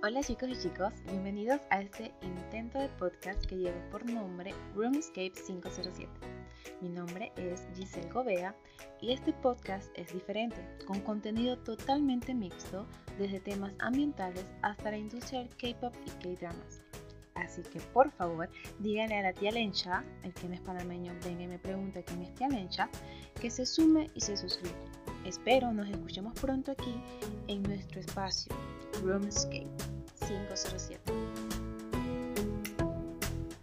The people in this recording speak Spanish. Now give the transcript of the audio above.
Hola chicos y chicos, bienvenidos a este intento de podcast que lleva por nombre Roomscape 507. Mi nombre es Giselle Gobea y este podcast es diferente, con contenido totalmente mixto, desde temas ambientales hasta la industria del K-pop y K-dramas. Así que por favor, díganle a la tía Lencha, el que no es panameño, venga y me pregunta quién es tía Lencha, que se sume y se suscriba. Espero nos escuchemos pronto aquí en nuestro espacio Roomscape 507.